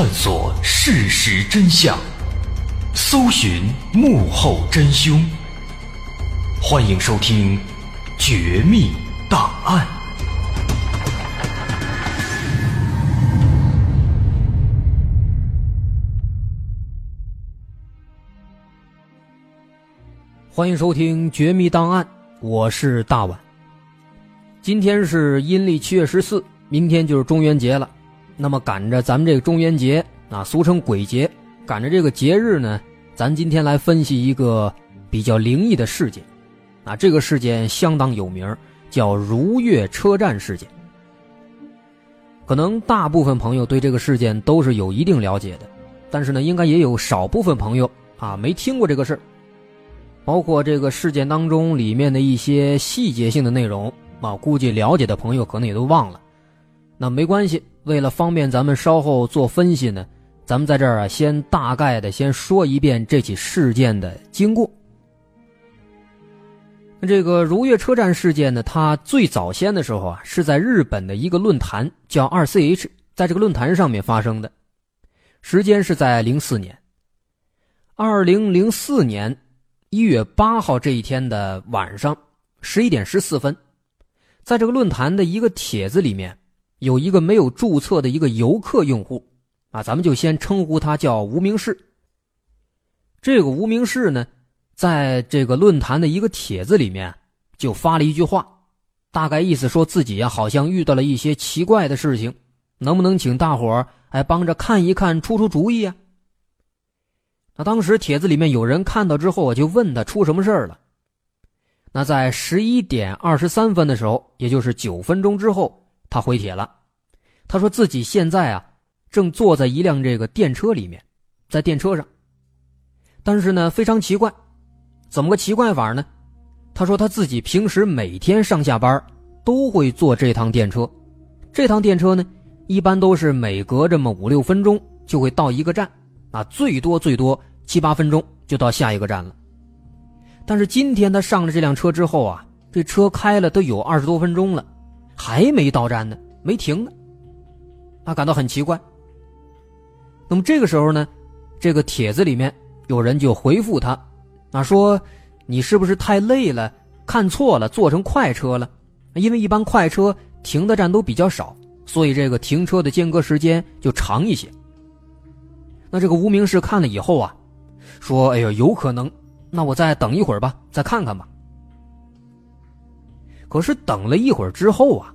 探索事实真相，搜寻幕后真凶。欢迎收听《绝密档案》，欢迎收听《绝密档案》，我是大碗。今天是阴历七月十四，明天就是中元节了。那么赶着咱们这个中元节啊，俗称鬼节，赶着这个节日呢，咱今天来分析一个比较灵异的事件。啊，这个事件相当有名，叫如月车站事件。可能大部分朋友对这个事件都是有一定了解的，但是呢，应该也有少部分朋友啊没听过这个事儿。包括这个事件当中里面的一些细节性的内容啊，估计了解的朋友可能也都忘了。那没关系。为了方便咱们稍后做分析呢，咱们在这儿啊，先大概的先说一遍这起事件的经过。这个如月车站事件呢，它最早先的时候啊，是在日本的一个论坛叫 RCH，在这个论坛上面发生的，时间是在零四年，二零零四年一月八号这一天的晚上十一点十四分，在这个论坛的一个帖子里面。有一个没有注册的一个游客用户，啊，咱们就先称呼他叫无名氏。这个无名氏呢，在这个论坛的一个帖子里面就发了一句话，大概意思说自己呀好像遇到了一些奇怪的事情，能不能请大伙儿哎帮着看一看，出出主意啊？那当时帖子里面有人看到之后，我就问他出什么事儿了。那在十一点二十三分的时候，也就是九分钟之后。他回帖了，他说自己现在啊正坐在一辆这个电车里面，在电车上。但是呢非常奇怪，怎么个奇怪法呢？他说他自己平时每天上下班都会坐这趟电车，这趟电车呢一般都是每隔这么五六分钟就会到一个站，啊最多最多七八分钟就到下一个站了。但是今天他上了这辆车之后啊，这车开了都有二十多分钟了。还没到站呢，没停呢，他感到很奇怪。那么这个时候呢，这个帖子里面有人就回复他，啊说你是不是太累了，看错了，坐成快车了？因为一般快车停的站都比较少，所以这个停车的间隔时间就长一些。那这个无名氏看了以后啊，说：“哎呦，有可能，那我再等一会儿吧，再看看吧。”可是等了一会儿之后啊，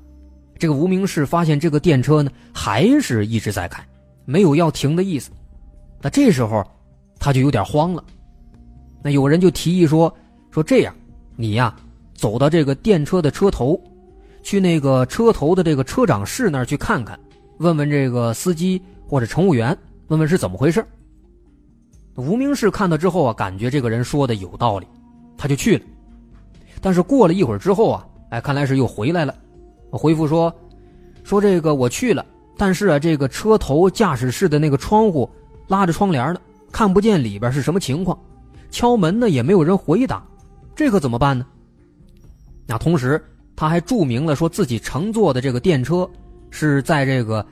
这个无名氏发现这个电车呢还是一直在开，没有要停的意思。那这时候他就有点慌了。那有人就提议说：“说这样，你呀走到这个电车的车头，去那个车头的这个车长室那儿去看看，问问这个司机或者乘务员，问问是怎么回事。”无名氏看到之后啊，感觉这个人说的有道理，他就去了。但是过了一会儿之后啊。哎，看来是又回来了。我回复说：“说这个我去了，但是啊，这个车头驾驶室的那个窗户拉着窗帘呢，看不见里边是什么情况。敲门呢，也没有人回答，这可怎么办呢？”那同时他还注明了说自己乘坐的这个电车是在这个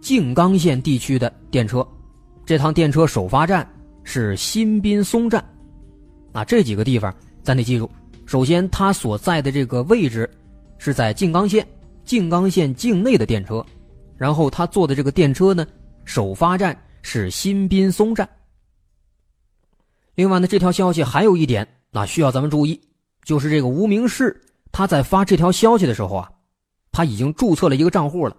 静冈县地区的电车，这趟电车首发站是新滨松站。啊，这几个地方咱得记住。首先，他所在的这个位置是在静冈县，静冈县境内的电车。然后他坐的这个电车呢，首发站是新滨松站。另外呢，这条消息还有一点那，需要咱们注意，就是这个无名氏他在发这条消息的时候啊，他已经注册了一个账户了。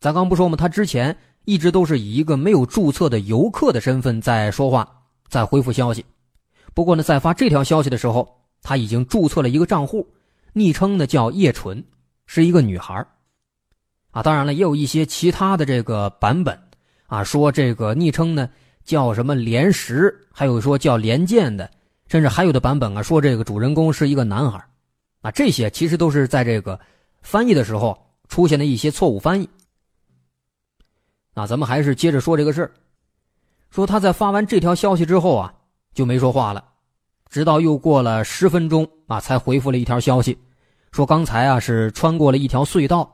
咱刚不说吗？他之前一直都是以一个没有注册的游客的身份在说话，在回复消息。不过呢，在发这条消息的时候。他已经注册了一个账户，昵称呢叫叶纯，是一个女孩啊，当然了，也有一些其他的这个版本，啊，说这个昵称呢叫什么连石，还有说叫连剑的，甚至还有的版本啊说这个主人公是一个男孩啊，这些其实都是在这个翻译的时候出现的一些错误翻译。那咱们还是接着说这个事儿，说他在发完这条消息之后啊，就没说话了。直到又过了十分钟啊，才回复了一条消息，说刚才啊是穿过了一条隧道，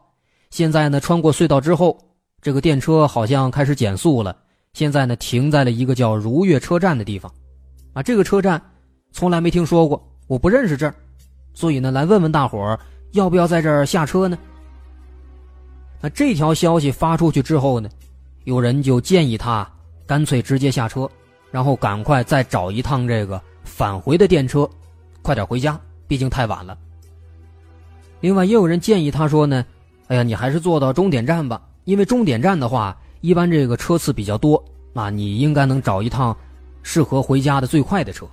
现在呢穿过隧道之后，这个电车好像开始减速了，现在呢停在了一个叫如月车站的地方，啊，这个车站从来没听说过，我不认识这儿，所以呢来问问大伙儿要不要在这儿下车呢？那这条消息发出去之后呢，有人就建议他干脆直接下车，然后赶快再找一趟这个返回的电车，快点回家，毕竟太晚了。另外也有人建议他说呢，哎呀，你还是坐到终点站吧，因为终点站的话。一般这个车次比较多，啊，你应该能找一趟适合回家的最快的车。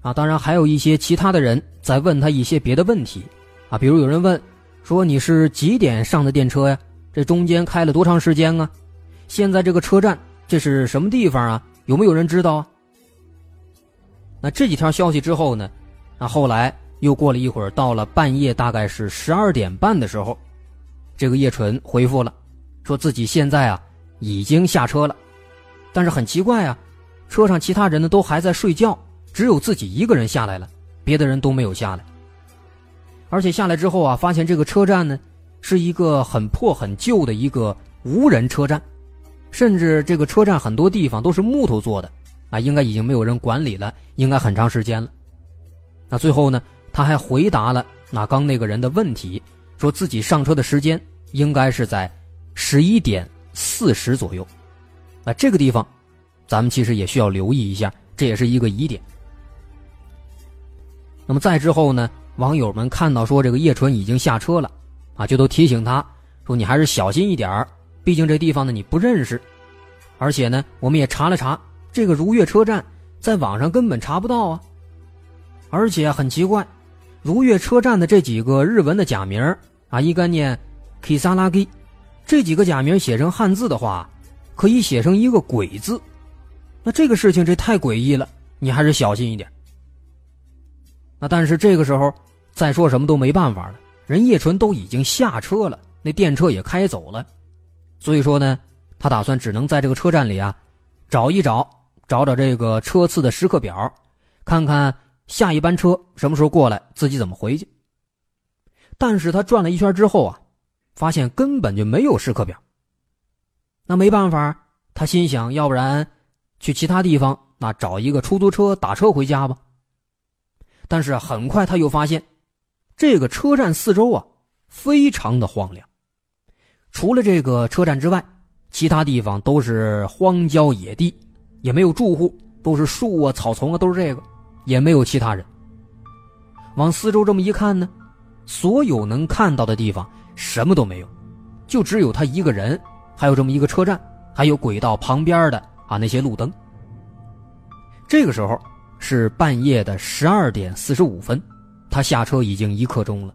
啊，当然还有一些其他的人在问他一些别的问题，啊，比如有人问说你是几点上的电车呀？这中间开了多长时间啊？现在这个车站这是什么地方啊？有没有人知道啊？那这几条消息之后呢？那后来又过了一会儿，到了半夜大概是十二点半的时候，这个叶纯回复了。说自己现在啊已经下车了，但是很奇怪啊，车上其他人呢都还在睡觉，只有自己一个人下来了，别的人都没有下来。而且下来之后啊，发现这个车站呢是一个很破很旧的一个无人车站，甚至这个车站很多地方都是木头做的啊，应该已经没有人管理了，应该很长时间了。那最后呢，他还回答了那刚那个人的问题，说自己上车的时间应该是在。十一点四十左右，那这个地方，咱们其实也需要留意一下，这也是一个疑点。那么再之后呢，网友们看到说这个叶纯已经下车了，啊，就都提醒他说：“你还是小心一点毕竟这地方呢你不认识，而且呢，我们也查了查，这个如月车站在网上根本查不到啊。而且很奇怪，如月车站的这几个日文的假名啊，一概念 Kisaragi。”这几个假名写成汉字的话，可以写成一个“鬼”字，那这个事情这太诡异了，你还是小心一点。那但是这个时候再说什么都没办法了，人叶纯都已经下车了，那电车也开走了，所以说呢，他打算只能在这个车站里啊，找一找，找找这个车次的时刻表，看看下一班车什么时候过来，自己怎么回去。但是他转了一圈之后啊。发现根本就没有时刻表。那没办法，他心想，要不然去其他地方，那找一个出租车打车回家吧。但是很快他又发现，这个车站四周啊，非常的荒凉，除了这个车站之外，其他地方都是荒郊野地，也没有住户，都是树啊、草丛啊，都是这个，也没有其他人。往四周这么一看呢，所有能看到的地方。什么都没有，就只有他一个人，还有这么一个车站，还有轨道旁边的啊那些路灯。这个时候是半夜的十二点四十五分，他下车已经一刻钟了。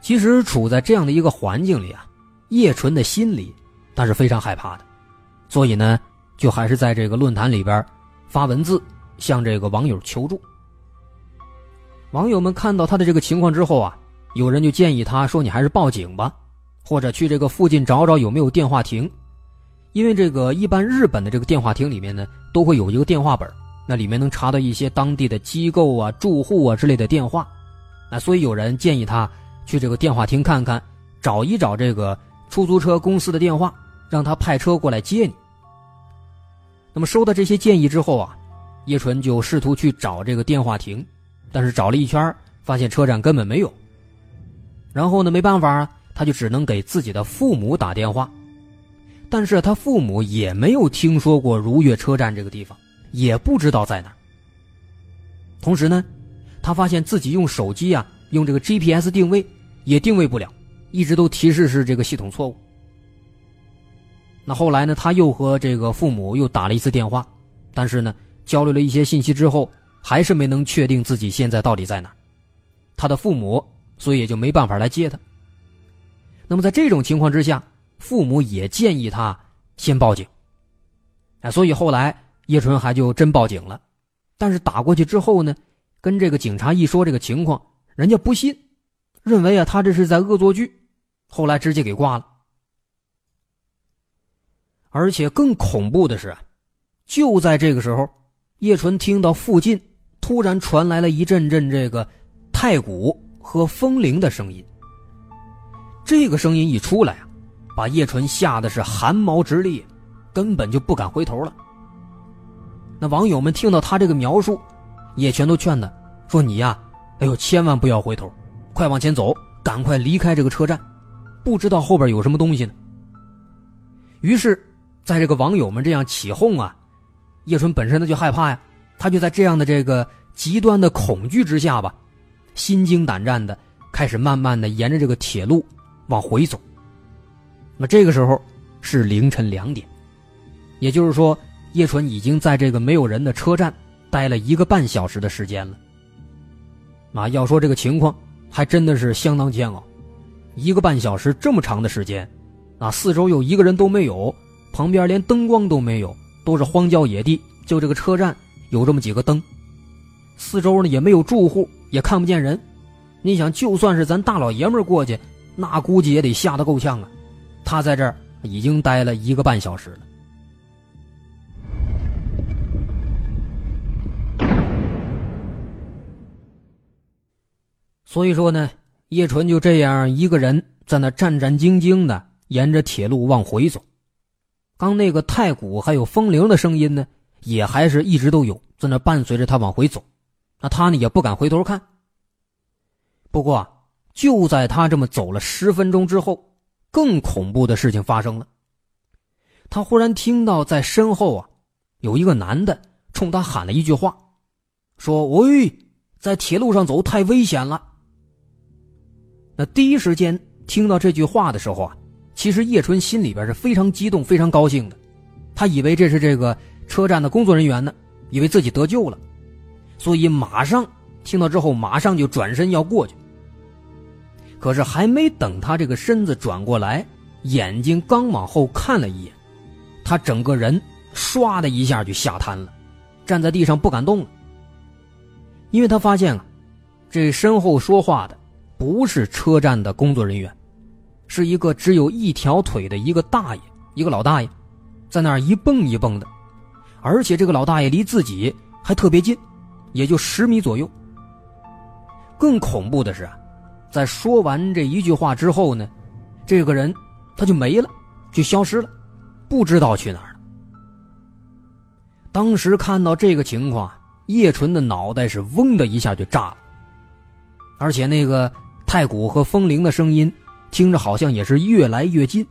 其实处在这样的一个环境里啊，叶纯的心里他是非常害怕的，所以呢，就还是在这个论坛里边发文字向这个网友求助。网友们看到他的这个情况之后啊，有人就建议他说：“你还是报警吧，或者去这个附近找找有没有电话亭，因为这个一般日本的这个电话亭里面呢，都会有一个电话本，那里面能查到一些当地的机构啊、住户啊之类的电话。那所以有人建议他去这个电话亭看看，找一找这个出租车公司的电话，让他派车过来接你。那么收到这些建议之后啊，叶纯就试图去找这个电话亭。”但是找了一圈，发现车站根本没有。然后呢，没办法啊，他就只能给自己的父母打电话。但是他父母也没有听说过如月车站这个地方，也不知道在哪。同时呢，他发现自己用手机啊，用这个 GPS 定位也定位不了，一直都提示是这个系统错误。那后来呢，他又和这个父母又打了一次电话，但是呢，交流了一些信息之后。还是没能确定自己现在到底在哪，他的父母，所以也就没办法来接他。那么在这种情况之下，父母也建议他先报警。哎，所以后来叶纯还就真报警了，但是打过去之后呢，跟这个警察一说这个情况，人家不信，认为啊他这是在恶作剧，后来直接给挂了。而且更恐怖的是，就在这个时候，叶纯听到附近。突然传来了一阵阵这个太鼓和风铃的声音。这个声音一出来啊，把叶纯吓得是汗毛直立，根本就不敢回头了。那网友们听到他这个描述，也全都劝他，说：“你呀，哎呦，千万不要回头，快往前走，赶快离开这个车站，不知道后边有什么东西呢。”于是，在这个网友们这样起哄啊，叶纯本身他就害怕呀，他就在这样的这个极端的恐惧之下吧，心惊胆战的开始慢慢的沿着这个铁路往回走。那这个时候是凌晨两点，也就是说。叶纯已经在这个没有人的车站待了一个半小时的时间了。啊，要说这个情况，还真的是相当煎熬。一个半小时这么长的时间，啊，四周又一个人都没有，旁边连灯光都没有，都是荒郊野地，就这个车站有这么几个灯，四周呢也没有住户，也看不见人。你想，就算是咱大老爷们过去，那估计也得吓得够呛啊。他在这儿已经待了一个半小时了。所以说呢，叶纯就这样一个人在那战战兢兢的沿着铁路往回走。刚那个太鼓还有风铃的声音呢，也还是一直都有在那伴随着他往回走。那他呢也不敢回头看。不过就在他这么走了十分钟之后，更恐怖的事情发生了。他忽然听到在身后啊，有一个男的冲他喊了一句话，说：“喂，在铁路上走太危险了。”那第一时间听到这句话的时候啊，其实叶春心里边是非常激动、非常高兴的，他以为这是这个车站的工作人员呢，以为自己得救了，所以马上听到之后，马上就转身要过去。可是还没等他这个身子转过来，眼睛刚往后看了一眼，他整个人唰的一下就吓瘫了，站在地上不敢动了，因为他发现啊，这身后说话的。不是车站的工作人员，是一个只有一条腿的一个大爷，一个老大爷，在那儿一蹦一蹦的，而且这个老大爷离自己还特别近，也就十米左右。更恐怖的是啊，在说完这一句话之后呢，这个人他就没了，就消失了，不知道去哪儿了。当时看到这个情况，叶纯的脑袋是嗡的一下就炸了，而且那个。太鼓和风铃的声音，听着好像也是越来越近，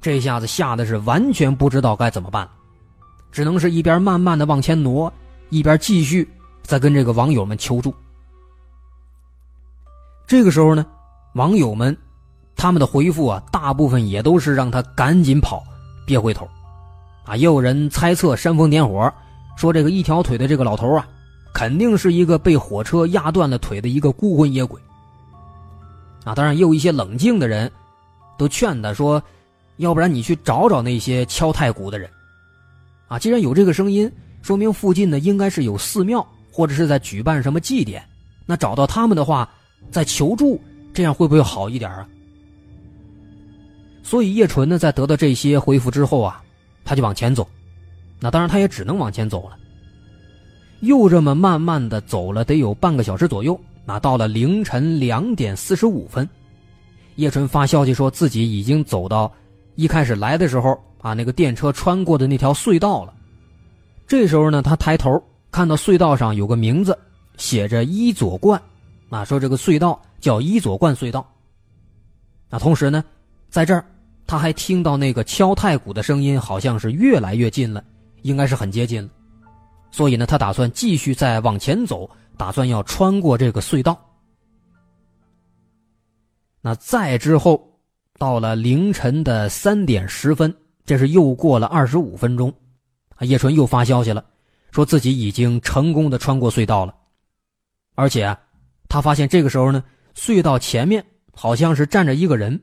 这下子吓得是完全不知道该怎么办，只能是一边慢慢的往前挪，一边继续在跟这个网友们求助。这个时候呢，网友们他们的回复啊，大部分也都是让他赶紧跑，别回头，啊，也有人猜测煽风点火，说这个一条腿的这个老头啊，肯定是一个被火车压断了腿的一个孤魂野鬼。啊，当然也有一些冷静的人，都劝他说：“要不然你去找找那些敲太鼓的人。”啊，既然有这个声音，说明附近呢应该是有寺庙或者是在举办什么祭典。那找到他们的话，再求助，这样会不会好一点啊？所以叶纯呢，在得到这些回复之后啊，他就往前走。那当然，他也只能往前走了。又这么慢慢的走了，得有半个小时左右。那到了凌晨两点四十五分，叶纯发消息说自己已经走到一开始来的时候啊，那个电车穿过的那条隧道了。这时候呢，他抬头看到隧道上有个名字，写着伊佐冠，啊，说这个隧道叫伊佐冠隧道。那同时呢，在这儿他还听到那个敲太鼓的声音，好像是越来越近了，应该是很接近了。所以呢，他打算继续再往前走。打算要穿过这个隧道，那再之后，到了凌晨的三点十分，这是又过了二十五分钟，啊，叶纯又发消息了，说自己已经成功的穿过隧道了，而且啊，他发现这个时候呢，隧道前面好像是站着一个人，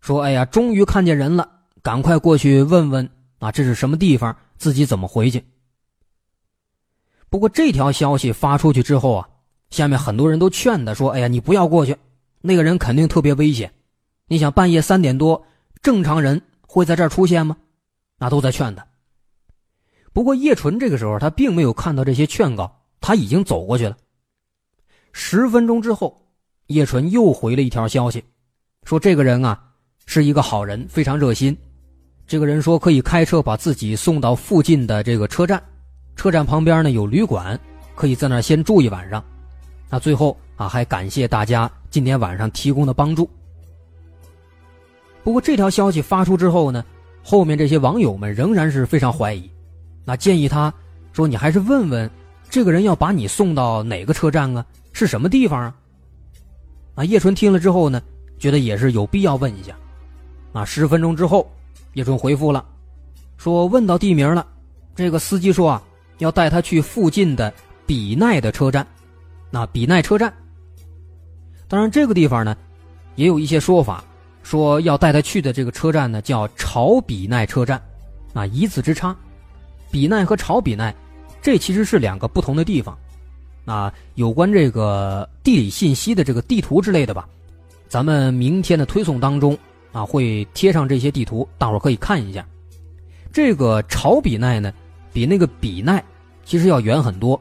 说：“哎呀，终于看见人了，赶快过去问问啊，这是什么地方，自己怎么回去。”不过这条消息发出去之后啊，下面很多人都劝他说：“哎呀，你不要过去，那个人肯定特别危险。你想半夜三点多，正常人会在这儿出现吗？”那都在劝他。不过叶纯这个时候他并没有看到这些劝告，他已经走过去了。十分钟之后，叶纯又回了一条消息，说：“这个人啊，是一个好人，非常热心。这个人说可以开车把自己送到附近的这个车站，车站旁边呢有旅馆，可以在那先住一晚上。那最后啊，还感谢大家今天晚上提供的帮助。不过这条消息发出之后呢，后面这些网友们仍然是非常怀疑，那建议他说：“你还是问问这个人要把你送到哪个车站啊？是什么地方啊？”啊，叶纯听了之后呢，觉得也是有必要问一下。啊，十分钟之后，叶纯回复了，说问到地名了，这个司机说啊，要带他去附近的比奈的车站。那比奈车站，当然这个地方呢，也有一些说法。说要带他去的这个车站呢，叫朝比奈车站，啊，一字之差，比奈和朝比奈，这其实是两个不同的地方，啊，有关这个地理信息的这个地图之类的吧，咱们明天的推送当中啊会贴上这些地图，大伙可以看一下。这个朝比奈呢，比那个比奈其实要远很多。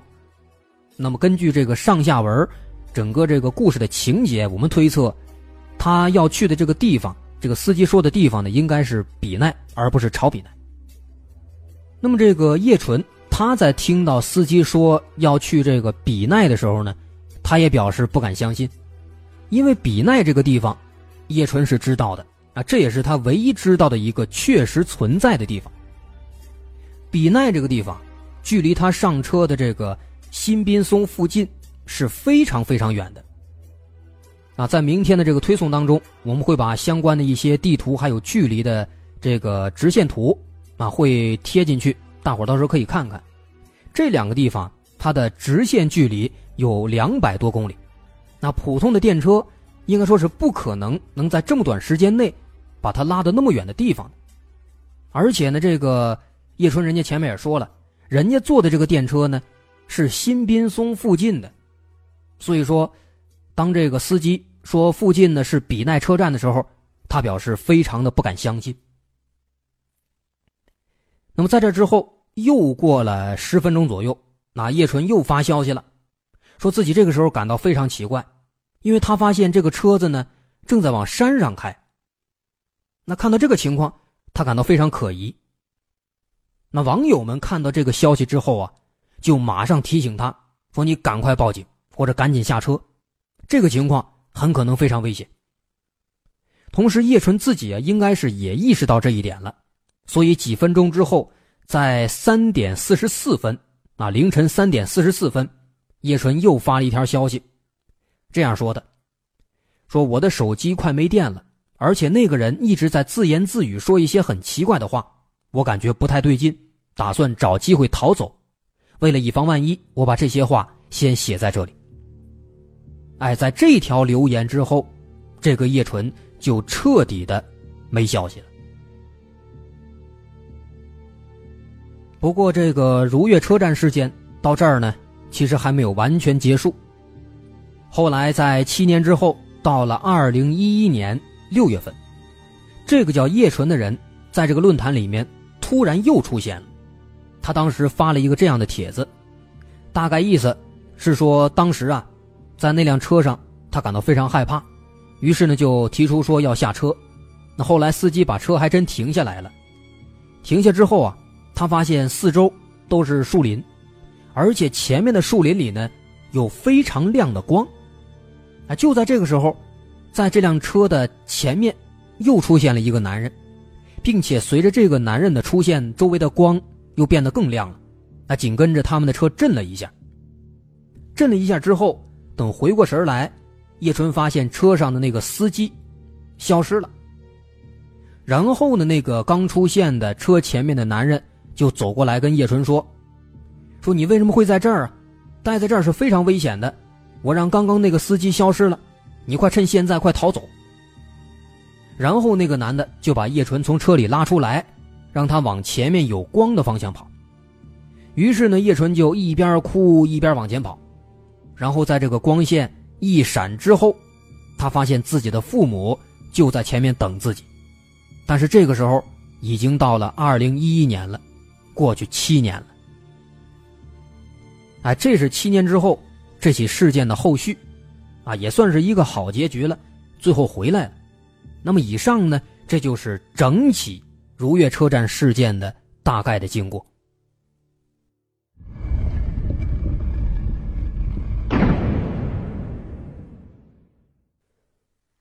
那么根据这个上下文，整个这个故事的情节，我们推测。他要去的这个地方，这个司机说的地方呢，应该是比奈，而不是朝比奈。那么这个叶纯，他在听到司机说要去这个比奈的时候呢，他也表示不敢相信，因为比奈这个地方，叶纯是知道的啊，这也是他唯一知道的一个确实存在的地方。比奈这个地方，距离他上车的这个新宾松附近是非常非常远的。啊，在明天的这个推送当中，我们会把相关的一些地图还有距离的这个直线图啊，会贴进去，大伙到时候可以看看。这两个地方它的直线距离有两百多公里，那普通的电车应该说是不可能能在这么短时间内把它拉到那么远的地方。而且呢，这个叶春人家前面也说了，人家坐的这个电车呢是新宾松附近的，所以说。当这个司机说附近呢是比奈车站的时候，他表示非常的不敢相信。那么在这之后又过了十分钟左右，那叶纯又发消息了，说自己这个时候感到非常奇怪，因为他发现这个车子呢正在往山上开。那看到这个情况，他感到非常可疑。那网友们看到这个消息之后啊，就马上提醒他说：“你赶快报警，或者赶紧下车。”这个情况很可能非常危险。同时，叶纯自己啊，应该是也意识到这一点了，所以几分钟之后，在三点四十四分啊，凌晨三点四十四分，叶纯又发了一条消息，这样说的：“说我的手机快没电了，而且那个人一直在自言自语，说一些很奇怪的话，我感觉不太对劲，打算找机会逃走。为了以防万一，我把这些话先写在这里。”哎，在这条留言之后，这个叶纯就彻底的没消息了。不过，这个如月车站事件到这儿呢，其实还没有完全结束。后来，在七年之后，到了二零一一年六月份，这个叫叶纯的人在这个论坛里面突然又出现了。他当时发了一个这样的帖子，大概意思是说，当时啊。在那辆车上，他感到非常害怕，于是呢就提出说要下车。那后来司机把车还真停下来了。停下之后啊，他发现四周都是树林，而且前面的树林里呢有非常亮的光。啊，就在这个时候，在这辆车的前面又出现了一个男人，并且随着这个男人的出现，周围的光又变得更亮了。那紧跟着他们的车震了一下，震了一下之后。等回过神来，叶春发现车上的那个司机消失了。然后呢，那个刚出现的车前面的男人就走过来跟叶春说：“说你为什么会在这儿啊？待在这儿是非常危险的。我让刚刚那个司机消失了，你快趁现在快逃走。”然后那个男的就把叶纯从车里拉出来，让他往前面有光的方向跑。于是呢，叶纯就一边哭一边往前跑。然后在这个光线一闪之后，他发现自己的父母就在前面等自己，但是这个时候已经到了二零一一年了，过去七年了。哎，这是七年之后这起事件的后续，啊，也算是一个好结局了，最后回来了。那么以上呢，这就是整起如月车站事件的大概的经过。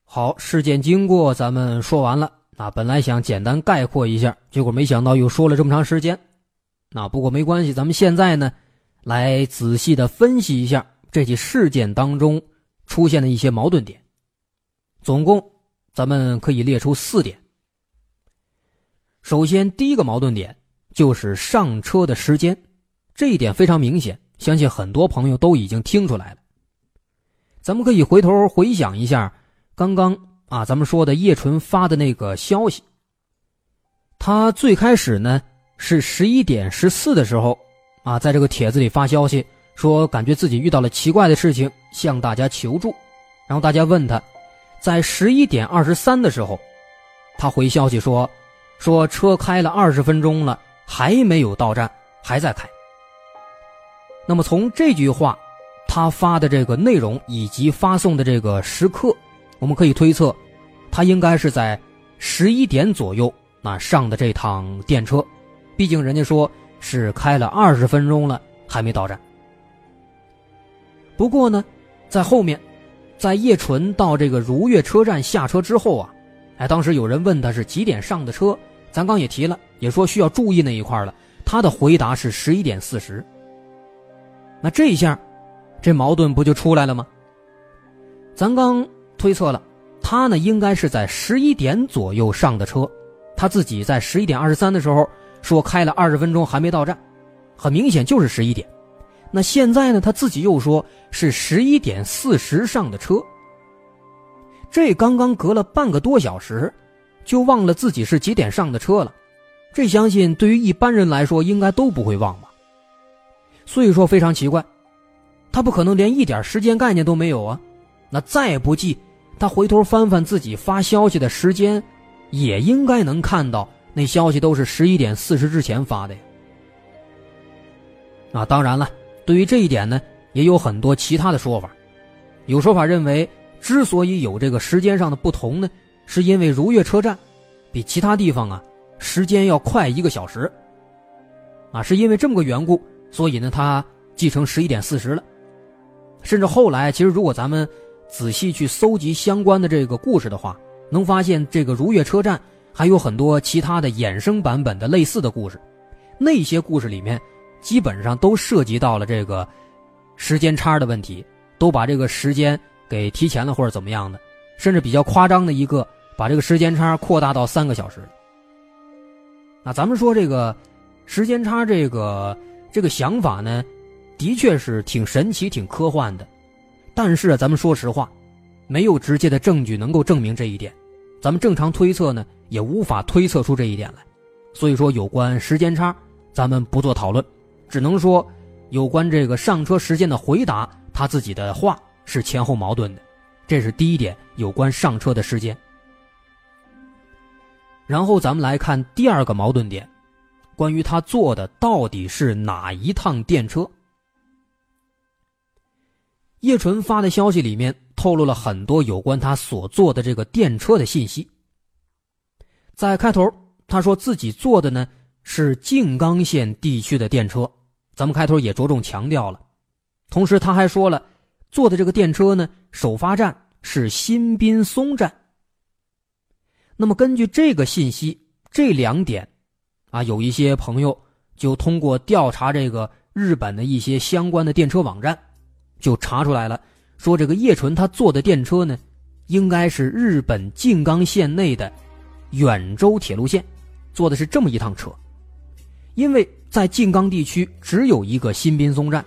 好，事件经过咱们说完了。啊，本来想简单概括一下，结果没想到又说了这么长时间。那不过没关系，咱们现在呢，来仔细的分析一下这起事件当中出现的一些矛盾点。总共咱们可以列出四点。首先，第一个矛盾点就是上车的时间，这一点非常明显，相信很多朋友都已经听出来了。咱们可以回头回想一下刚刚。啊，咱们说的叶纯发的那个消息，他最开始呢是十一点十四的时候，啊，在这个帖子里发消息说感觉自己遇到了奇怪的事情，向大家求助。然后大家问他，在十一点二十三的时候，他回消息说，说车开了二十分钟了，还没有到站，还在开。那么从这句话，他发的这个内容以及发送的这个时刻。我们可以推测，他应该是在十一点左右那上的这趟电车，毕竟人家说是开了二十分钟了还没到站。不过呢，在后面，在叶纯到这个如月车站下车之后啊，哎，当时有人问他是几点上的车，咱刚也提了，也说需要注意那一块了。他的回答是十一点四十。那这一下，这矛盾不就出来了吗？咱刚。推测了，他呢应该是在十一点左右上的车，他自己在十一点二十三的时候说开了二十分钟还没到站，很明显就是十一点。那现在呢，他自己又说是十一点四十上的车，这刚刚隔了半个多小时，就忘了自己是几点上的车了，这相信对于一般人来说应该都不会忘吧。所以说非常奇怪，他不可能连一点时间概念都没有啊，那再不济。他回头翻翻自己发消息的时间，也应该能看到那消息都是十一点四十之前发的呀。啊，当然了，对于这一点呢，也有很多其他的说法。有说法认为，之所以有这个时间上的不同呢，是因为如月车站比其他地方啊时间要快一个小时。啊，是因为这么个缘故，所以呢，它记成十一点四十了。甚至后来，其实如果咱们。仔细去搜集相关的这个故事的话，能发现这个如月车站还有很多其他的衍生版本的类似的故事。那些故事里面，基本上都涉及到了这个时间差的问题，都把这个时间给提前了或者怎么样的，甚至比较夸张的一个，把这个时间差扩大到三个小时。那咱们说这个时间差这个这个想法呢，的确是挺神奇、挺科幻的。但是咱们说实话，没有直接的证据能够证明这一点，咱们正常推测呢也无法推测出这一点来。所以说，有关时间差，咱们不做讨论，只能说有关这个上车时间的回答，他自己的话是前后矛盾的，这是第一点，有关上车的时间。然后咱们来看第二个矛盾点，关于他坐的到底是哪一趟电车。叶纯发的消息里面透露了很多有关他所坐的这个电车的信息。在开头，他说自己坐的呢是静冈县地区的电车，咱们开头也着重强调了。同时，他还说了坐的这个电车呢首发站是新滨松站。那么，根据这个信息，这两点，啊，有一些朋友就通过调查这个日本的一些相关的电车网站。就查出来了，说这个叶纯他坐的电车呢，应该是日本静冈县内的远州铁路线，坐的是这么一趟车。因为在静冈地区只有一个新滨松站，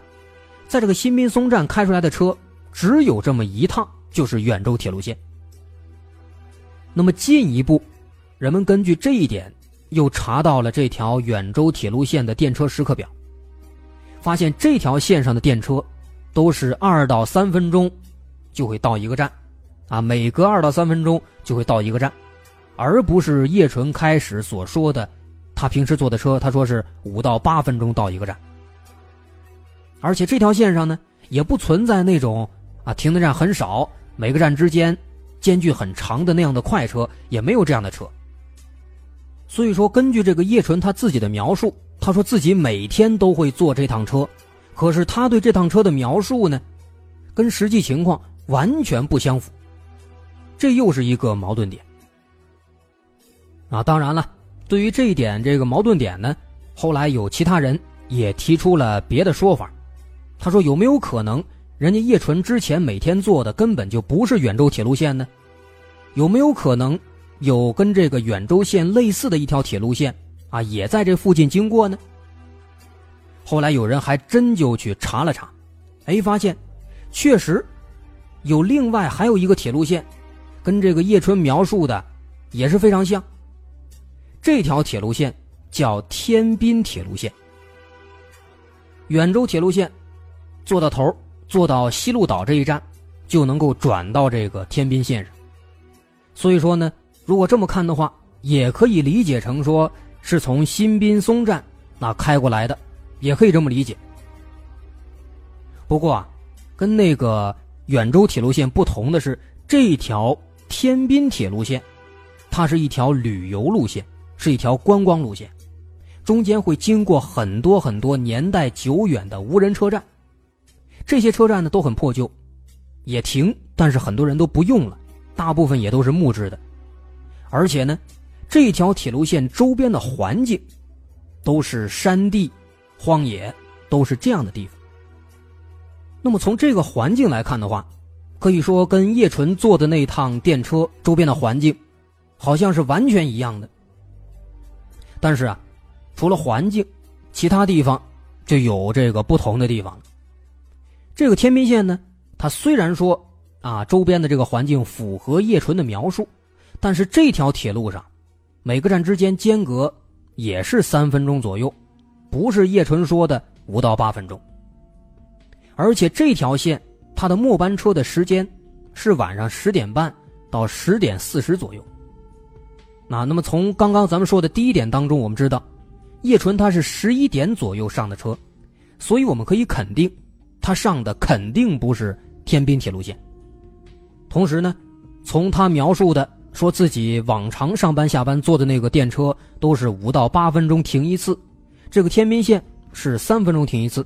在这个新宾松站开出来的车只有这么一趟，就是远州铁路线。那么进一步，人们根据这一点又查到了这条远州铁路线的电车时刻表，发现这条线上的电车。都是二到三分钟就会到一个站，啊，每隔二到三分钟就会到一个站，而不是叶纯开始所说的，他平时坐的车，他说是五到八分钟到一个站。而且这条线上呢，也不存在那种啊停的站很少，每个站之间间距很长的那样的快车，也没有这样的车，所以说，根据这个叶纯他自己的描述，他说自己每天都会坐这趟车，可是他对这趟车的描述呢，跟实际情况完全不相符，这又是一个矛盾点。啊，当然了，对于这一点这个矛盾点呢，后来有其他人也提出了别的说法。他说：“有没有可能，人家叶纯之前每天坐的根本就不是远州铁路线呢？有没有可能有跟这个远州线类似的一条铁路线啊，也在这附近经过呢？”后来有人还真就去查了查，哎，发现确实有另外还有一个铁路线，跟这个叶纯描述的也是非常像。这条铁路线叫天滨铁路线，远州铁路线。坐到头，坐到西路岛这一站，就能够转到这个天滨线上。所以说呢，如果这么看的话，也可以理解成说是从新滨松站那开过来的，也可以这么理解。不过啊，跟那个远州铁路线不同的是，这条天滨铁路线，它是一条旅游路线，是一条观光路线，中间会经过很多很多年代久远的无人车站。这些车站呢都很破旧，也停，但是很多人都不用了，大部分也都是木质的，而且呢，这条铁路线周边的环境都是山地、荒野，都是这样的地方。那么从这个环境来看的话，可以说跟叶纯坐的那趟电车周边的环境好像是完全一样的。但是啊，除了环境，其他地方就有这个不同的地方了。这个天滨线呢，它虽然说啊，周边的这个环境符合叶纯的描述，但是这条铁路上，每个站之间间隔也是三分钟左右，不是叶纯说的五到八分钟。而且这条线它的末班车的时间是晚上十点半到十点四十左右。那那么从刚刚咱们说的第一点当中，我们知道，叶纯他是十一点左右上的车，所以我们可以肯定。他上的肯定不是天滨铁路线。同时呢，从他描述的说自己往常上班下班坐的那个电车都是五到八分钟停一次，这个天滨线是三分钟停一次。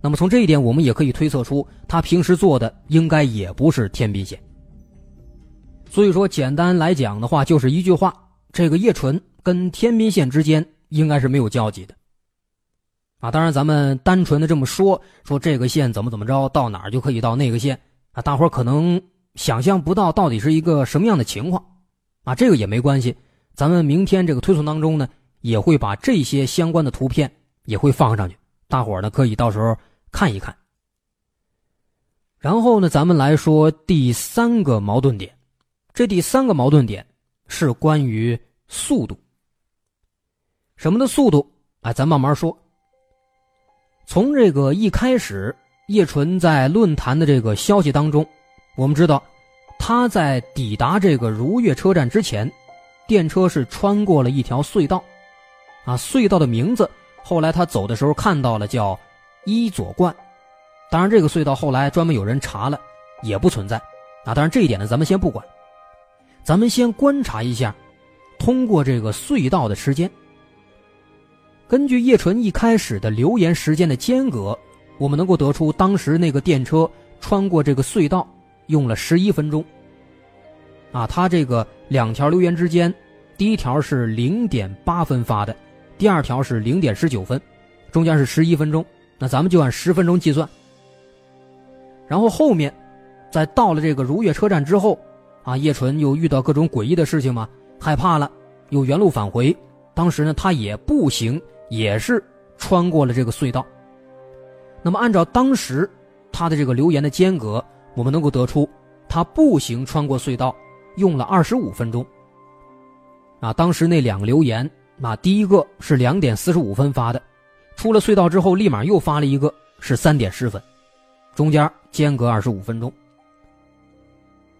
那么从这一点，我们也可以推测出他平时坐的应该也不是天滨线。所以说，简单来讲的话，就是一句话：这个叶纯跟天滨线之间应该是没有交集的。啊，当然，咱们单纯的这么说，说这个线怎么怎么着，到哪儿就可以到那个线啊，大伙可能想象不到到底是一个什么样的情况，啊，这个也没关系，咱们明天这个推送当中呢，也会把这些相关的图片也会放上去，大伙呢可以到时候看一看。然后呢，咱们来说第三个矛盾点，这第三个矛盾点是关于速度，什么的速度？哎，咱慢慢说。从这个一开始，叶纯在论坛的这个消息当中，我们知道，他在抵达这个如月车站之前，电车是穿过了一条隧道，啊，隧道的名字后来他走的时候看到了，叫伊佐冠。当然，这个隧道后来专门有人查了，也不存在。啊，当然这一点呢，咱们先不管，咱们先观察一下，通过这个隧道的时间。根据叶纯一开始的留言时间的间隔，我们能够得出当时那个电车穿过这个隧道用了十一分钟。啊，他这个两条留言之间，第一条是零点八分发的，第二条是零点十九分，中间是十一分钟。那咱们就按十分钟计算。然后后面，在到了这个如月车站之后，啊，叶纯又遇到各种诡异的事情嘛，害怕了，又原路返回。当时呢，他也步行。也是穿过了这个隧道。那么，按照当时他的这个留言的间隔，我们能够得出，他步行穿过隧道用了二十五分钟。啊，当时那两个留言，啊，第一个是两点四十五分发的，出了隧道之后立马又发了一个，是三点十分，中间间隔二十五分钟。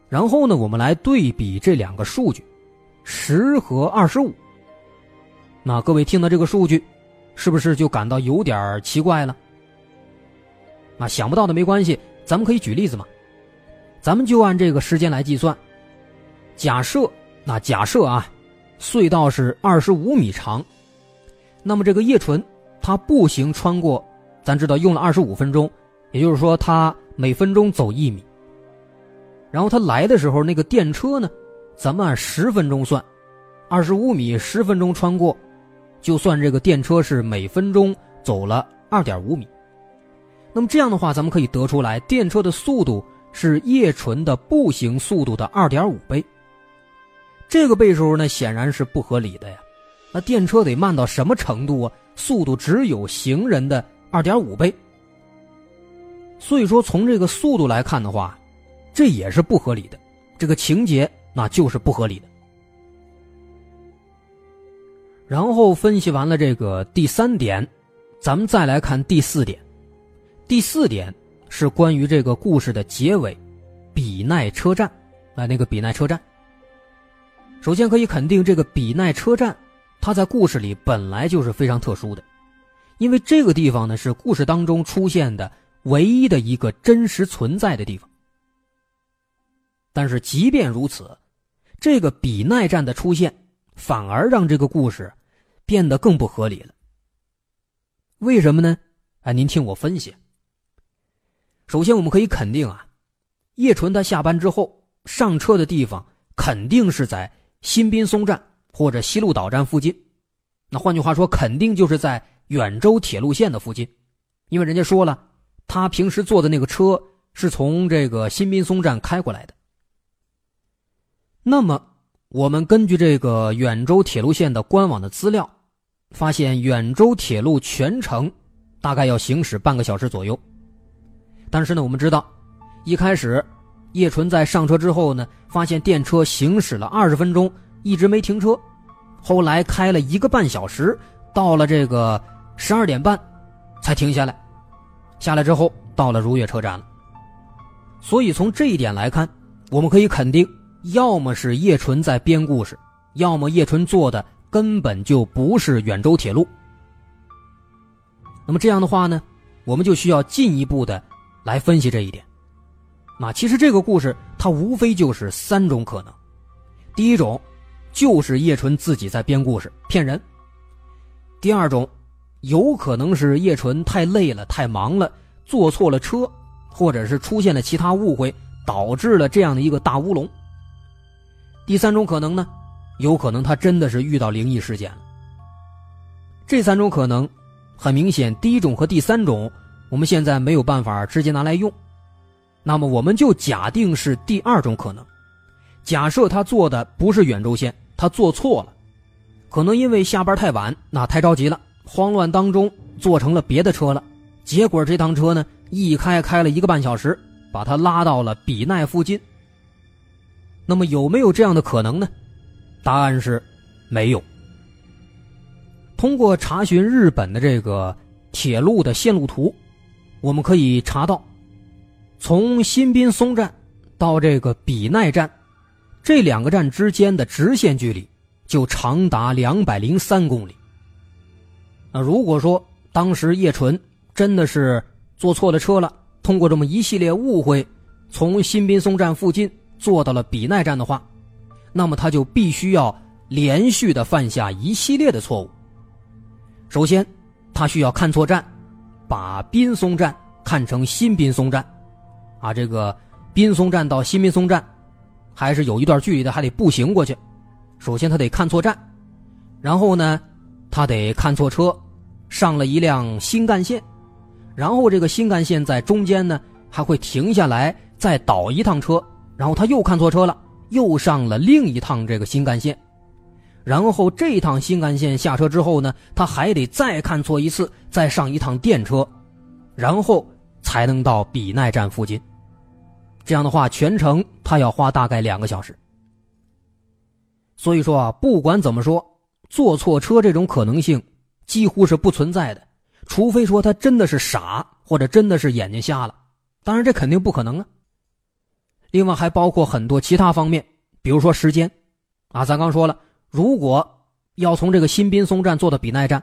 然后呢，我们来对比这两个数据，十和二十五。那各位听到这个数据。是不是就感到有点奇怪了？啊，想不到的没关系，咱们可以举例子嘛。咱们就按这个时间来计算。假设，那假设啊，隧道是二十五米长。那么这个叶纯他步行穿过，咱知道用了二十五分钟，也就是说他每分钟走一米。然后他来的时候，那个电车呢，咱们按十分钟算，二十五米十分钟穿过，就算这个电车是每分钟走了二点五米。那么这样的话，咱们可以得出来，电车的速度是叶纯的步行速度的二点五倍。这个倍数呢，显然是不合理的呀。那电车得慢到什么程度啊？速度只有行人的二点五倍。所以说，从这个速度来看的话，这也是不合理的。这个情节那就是不合理的。然后分析完了这个第三点，咱们再来看第四点。第四点是关于这个故事的结尾，比奈车站，啊，那个比奈车站。首先可以肯定，这个比奈车站，它在故事里本来就是非常特殊的，因为这个地方呢是故事当中出现的唯一的一个真实存在的地方。但是即便如此，这个比奈站的出现，反而让这个故事变得更不合理了。为什么呢？哎，您听我分析。首先，我们可以肯定啊，叶纯他下班之后上车的地方肯定是在新滨松站或者西路岛站附近。那换句话说，肯定就是在远州铁路线的附近，因为人家说了，他平时坐的那个车是从这个新滨松站开过来的。那么，我们根据这个远州铁路线的官网的资料，发现远州铁路全程大概要行驶半个小时左右。但是呢，我们知道，一开始叶纯在上车之后呢，发现电车行驶了二十分钟，一直没停车，后来开了一个半小时，到了这个十二点半，才停下来。下来之后，到了如月车站了。所以从这一点来看，我们可以肯定，要么是叶纯在编故事，要么叶纯做的根本就不是远州铁路。那么这样的话呢，我们就需要进一步的。来分析这一点，那其实这个故事它无非就是三种可能：第一种，就是叶纯自己在编故事骗人；第二种，有可能是叶纯太累了、太忙了，坐错了车，或者是出现了其他误会，导致了这样的一个大乌龙；第三种可能呢，有可能他真的是遇到灵异事件了。这三种可能，很明显，第一种和第三种。我们现在没有办法直接拿来用，那么我们就假定是第二种可能。假设他坐的不是远州线，他坐错了，可能因为下班太晚，那太着急了，慌乱当中坐成了别的车了。结果这趟车呢，一开开了一个半小时，把他拉到了比奈附近。那么有没有这样的可能呢？答案是没有。通过查询日本的这个铁路的线路图。我们可以查到，从新滨松站到这个比奈站，这两个站之间的直线距离就长达两百零三公里。那如果说当时叶纯真的是坐错了车了，通过这么一系列误会，从新滨松站附近做到了比奈站的话，那么他就必须要连续的犯下一系列的错误。首先，他需要看错站。把滨松站看成新滨松站，啊，这个滨松站到新滨松站还是有一段距离的，还得步行过去。首先他得看错站，然后呢，他得看错车，上了一辆新干线，然后这个新干线在中间呢还会停下来再倒一趟车，然后他又看错车了，又上了另一趟这个新干线。然后这趟新干线下车之后呢，他还得再看错一次，再上一趟电车，然后才能到比奈站附近。这样的话，全程他要花大概两个小时。所以说啊，不管怎么说，坐错车这种可能性几乎是不存在的，除非说他真的是傻，或者真的是眼睛瞎了。当然，这肯定不可能啊。另外还包括很多其他方面，比如说时间，啊，咱刚说了。如果要从这个新滨松站坐到比奈站，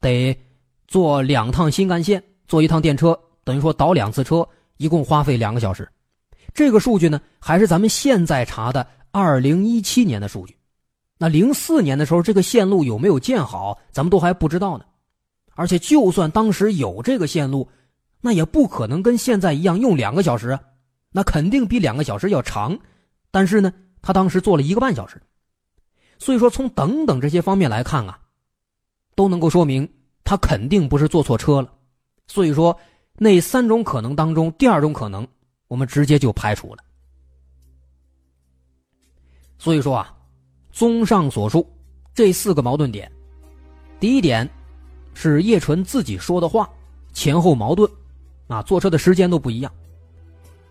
得坐两趟新干线，坐一趟电车，等于说倒两次车，一共花费两个小时。这个数据呢，还是咱们现在查的二零一七年的数据，那零四年的时候，这个线路有没有建好，咱们都还不知道呢。而且，就算当时有这个线路，那也不可能跟现在一样用两个小时啊，那肯定比两个小时要长。但是呢，他当时坐了一个半小时，所以说从等等这些方面来看啊，都能够说明他肯定不是坐错车了。所以说，那三种可能当中，第二种可能我们直接就排除了。所以说啊，综上所述，这四个矛盾点，第一点是叶纯自己说的话前后矛盾，啊，坐车的时间都不一样。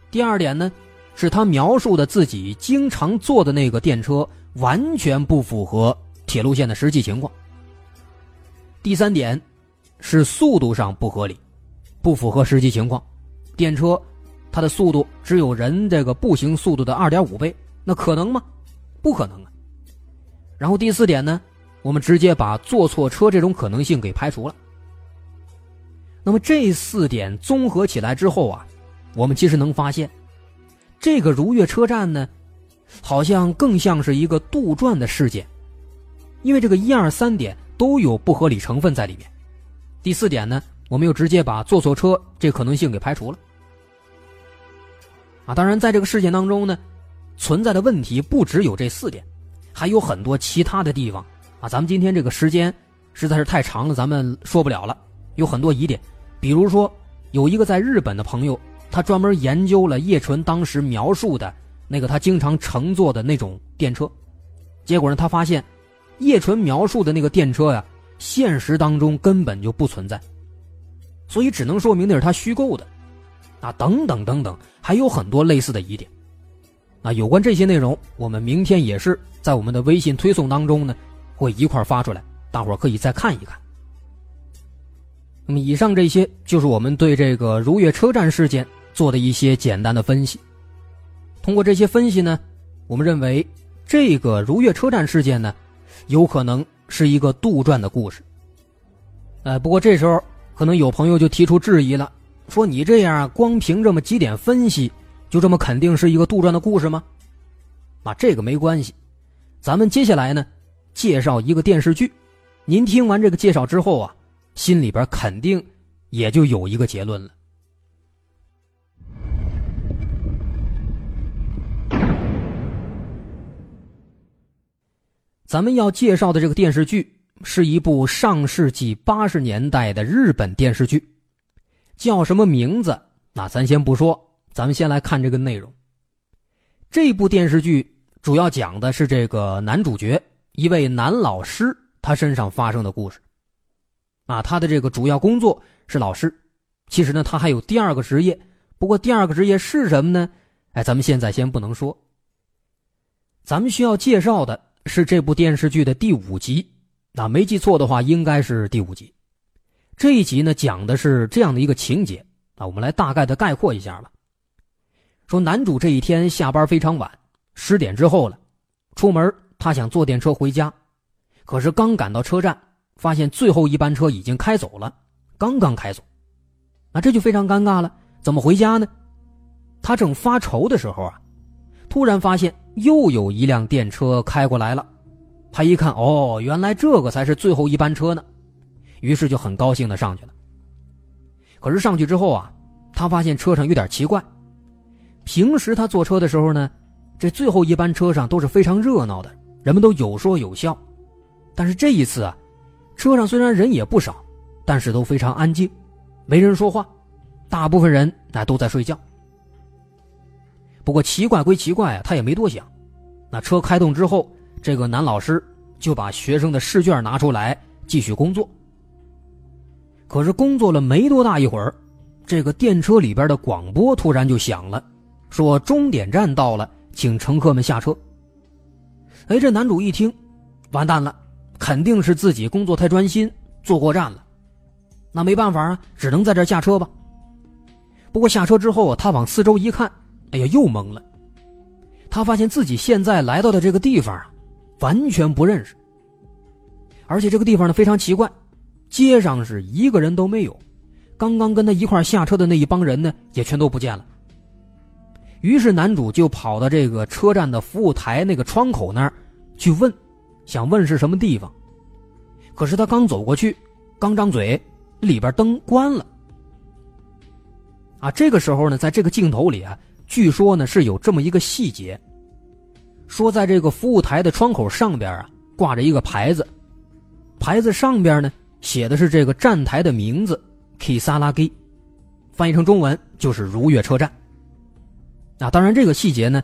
第二点呢，是他描述的自己经常坐的那个电车完全不符合铁路线的实际情况。第三点是速度上不合理，不符合实际情况，电车它的速度只有人这个步行速度的二点五倍，那可能吗？不可能啊！然后第四点呢，我们直接把坐错车这种可能性给排除了。那么这四点综合起来之后啊，我们其实能发现，这个如月车站呢，好像更像是一个杜撰的事件，因为这个一二三点都有不合理成分在里面。第四点呢，我们又直接把坐错车这可能性给排除了。啊，当然在这个事件当中呢。存在的问题不只有这四点，还有很多其他的地方啊！咱们今天这个时间实在是太长了，咱们说不了了。有很多疑点，比如说有一个在日本的朋友，他专门研究了叶纯当时描述的那个他经常乘坐的那种电车，结果呢，他发现叶纯描述的那个电车呀，现实当中根本就不存在，所以只能说明那是他虚构的。啊，等等等等，还有很多类似的疑点。啊，有关这些内容，我们明天也是在我们的微信推送当中呢，会一块发出来，大伙可以再看一看。那么，以上这些就是我们对这个如月车站事件做的一些简单的分析。通过这些分析呢，我们认为这个如月车站事件呢，有可能是一个杜撰的故事。呃，不过这时候可能有朋友就提出质疑了，说你这样光凭这么几点分析。就这么肯定是一个杜撰的故事吗？啊，这个没关系。咱们接下来呢，介绍一个电视剧。您听完这个介绍之后啊，心里边肯定也就有一个结论了。咱们要介绍的这个电视剧是一部上世纪八十年代的日本电视剧，叫什么名字？那咱先不说。咱们先来看这个内容。这部电视剧主要讲的是这个男主角一位男老师他身上发生的故事。啊，他的这个主要工作是老师，其实呢他还有第二个职业，不过第二个职业是什么呢？哎，咱们现在先不能说。咱们需要介绍的是这部电视剧的第五集，那没记错的话应该是第五集。这一集呢讲的是这样的一个情节啊，我们来大概的概括一下吧。说男主这一天下班非常晚，十点之后了，出门他想坐电车回家，可是刚赶到车站，发现最后一班车已经开走了，刚刚开走，那这就非常尴尬了，怎么回家呢？他正发愁的时候啊，突然发现又有一辆电车开过来了，他一看，哦，原来这个才是最后一班车呢，于是就很高兴的上去了。可是上去之后啊，他发现车上有点奇怪。平时他坐车的时候呢，这最后一班车上都是非常热闹的，人们都有说有笑。但是这一次啊，车上虽然人也不少，但是都非常安静，没人说话，大部分人那都在睡觉。不过奇怪归奇怪啊，他也没多想。那车开动之后，这个男老师就把学生的试卷拿出来继续工作。可是工作了没多大一会儿，这个电车里边的广播突然就响了。说终点站到了，请乘客们下车。哎，这男主一听，完蛋了，肯定是自己工作太专心，坐过站了。那没办法啊，只能在这下车吧。不过下车之后，他往四周一看，哎呀，又懵了。他发现自己现在来到的这个地方啊，完全不认识。而且这个地方呢非常奇怪，街上是一个人都没有，刚刚跟他一块下车的那一帮人呢，也全都不见了。于是男主就跑到这个车站的服务台那个窗口那儿去问，想问是什么地方。可是他刚走过去，刚张嘴，里边灯关了。啊，这个时候呢，在这个镜头里啊，据说呢是有这么一个细节，说在这个服务台的窗口上边啊挂着一个牌子，牌子上边呢写的是这个站台的名字 “Kisaragi”，翻译成中文就是如月车站。啊，当然这个细节呢，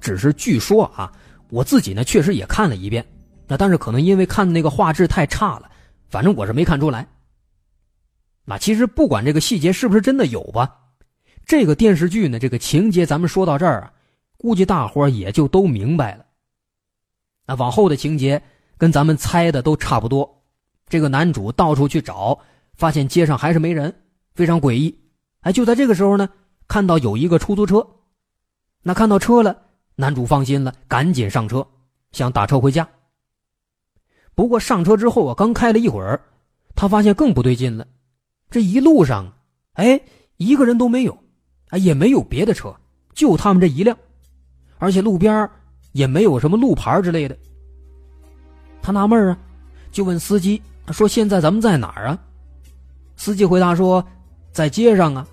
只是据说啊，我自己呢确实也看了一遍，那但是可能因为看那个画质太差了，反正我是没看出来。那其实不管这个细节是不是真的有吧。这个电视剧呢，这个情节咱们说到这儿啊，估计大伙也就都明白了。那往后的情节跟咱们猜的都差不多。这个男主到处去找，发现街上还是没人，非常诡异。哎，就在这个时候呢，看到有一个出租车。那看到车了，男主放心了，赶紧上车，想打车回家。不过上车之后啊，刚开了一会儿，他发现更不对劲了。这一路上，哎，一个人都没有。啊，也没有别的车，就他们这一辆，而且路边也没有什么路牌之类的。他纳闷啊，就问司机说：“现在咱们在哪儿啊？”司机回答说：“在街上啊。”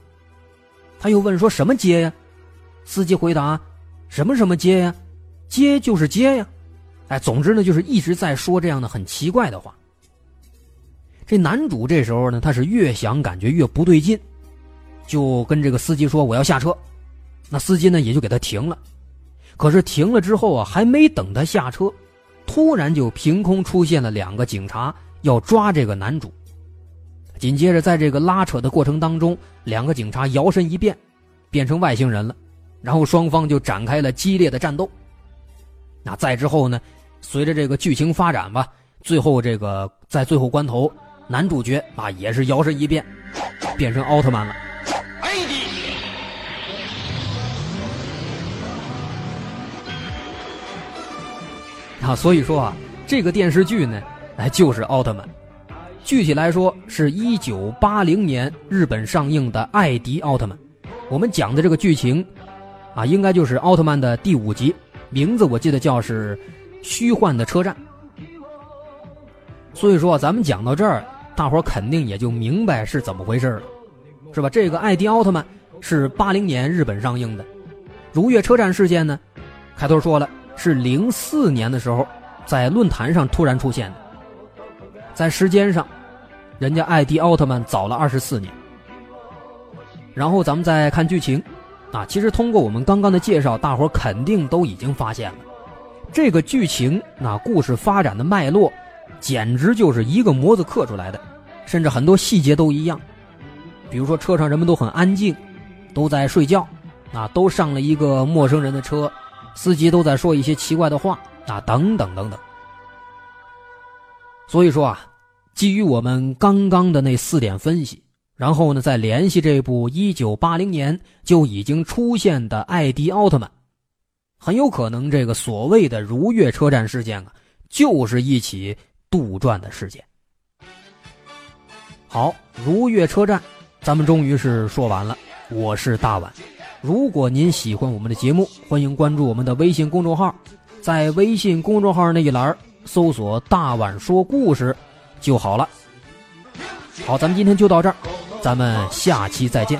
他又问说：“什么街呀？”司机回答：“什么什么街呀？街就是街呀。”哎，总之呢，就是一直在说这样的很奇怪的话。这男主这时候呢，他是越想感觉越不对劲。就跟这个司机说我要下车，那司机呢也就给他停了。可是停了之后啊，还没等他下车，突然就凭空出现了两个警察要抓这个男主。紧接着在这个拉扯的过程当中，两个警察摇身一变，变成外星人了，然后双方就展开了激烈的战斗。那再之后呢，随着这个剧情发展吧，最后这个在最后关头，男主角啊也是摇身一变，变成奥特曼了。啊，所以说啊，这个电视剧呢，哎，就是奥特曼。具体来说，是一九八零年日本上映的《艾迪奥特曼》。我们讲的这个剧情，啊，应该就是奥特曼的第五集，名字我记得叫是《虚幻的车站》。所以说，咱们讲到这儿，大伙肯定也就明白是怎么回事了，是吧？这个《艾迪奥特曼》是八零年日本上映的，如月车站事件呢，开头说了。是零四年的时候，在论坛上突然出现的。在时间上，人家艾迪奥特曼早了二十四年。然后咱们再看剧情，啊，其实通过我们刚刚的介绍，大伙肯定都已经发现了，这个剧情那故事发展的脉络，简直就是一个模子刻出来的，甚至很多细节都一样。比如说车上人们都很安静，都在睡觉，啊，都上了一个陌生人的车。司机都在说一些奇怪的话啊，等等等等。所以说啊，基于我们刚刚的那四点分析，然后呢，再联系这部一九八零年就已经出现的艾迪奥特曼，很有可能这个所谓的如月车站事件啊，就是一起杜撰的事件。好，如月车站，咱们终于是说完了。我是大碗。如果您喜欢我们的节目，欢迎关注我们的微信公众号，在微信公众号那一栏搜索“大碗说故事”就好了。好，咱们今天就到这儿，咱们下期再见。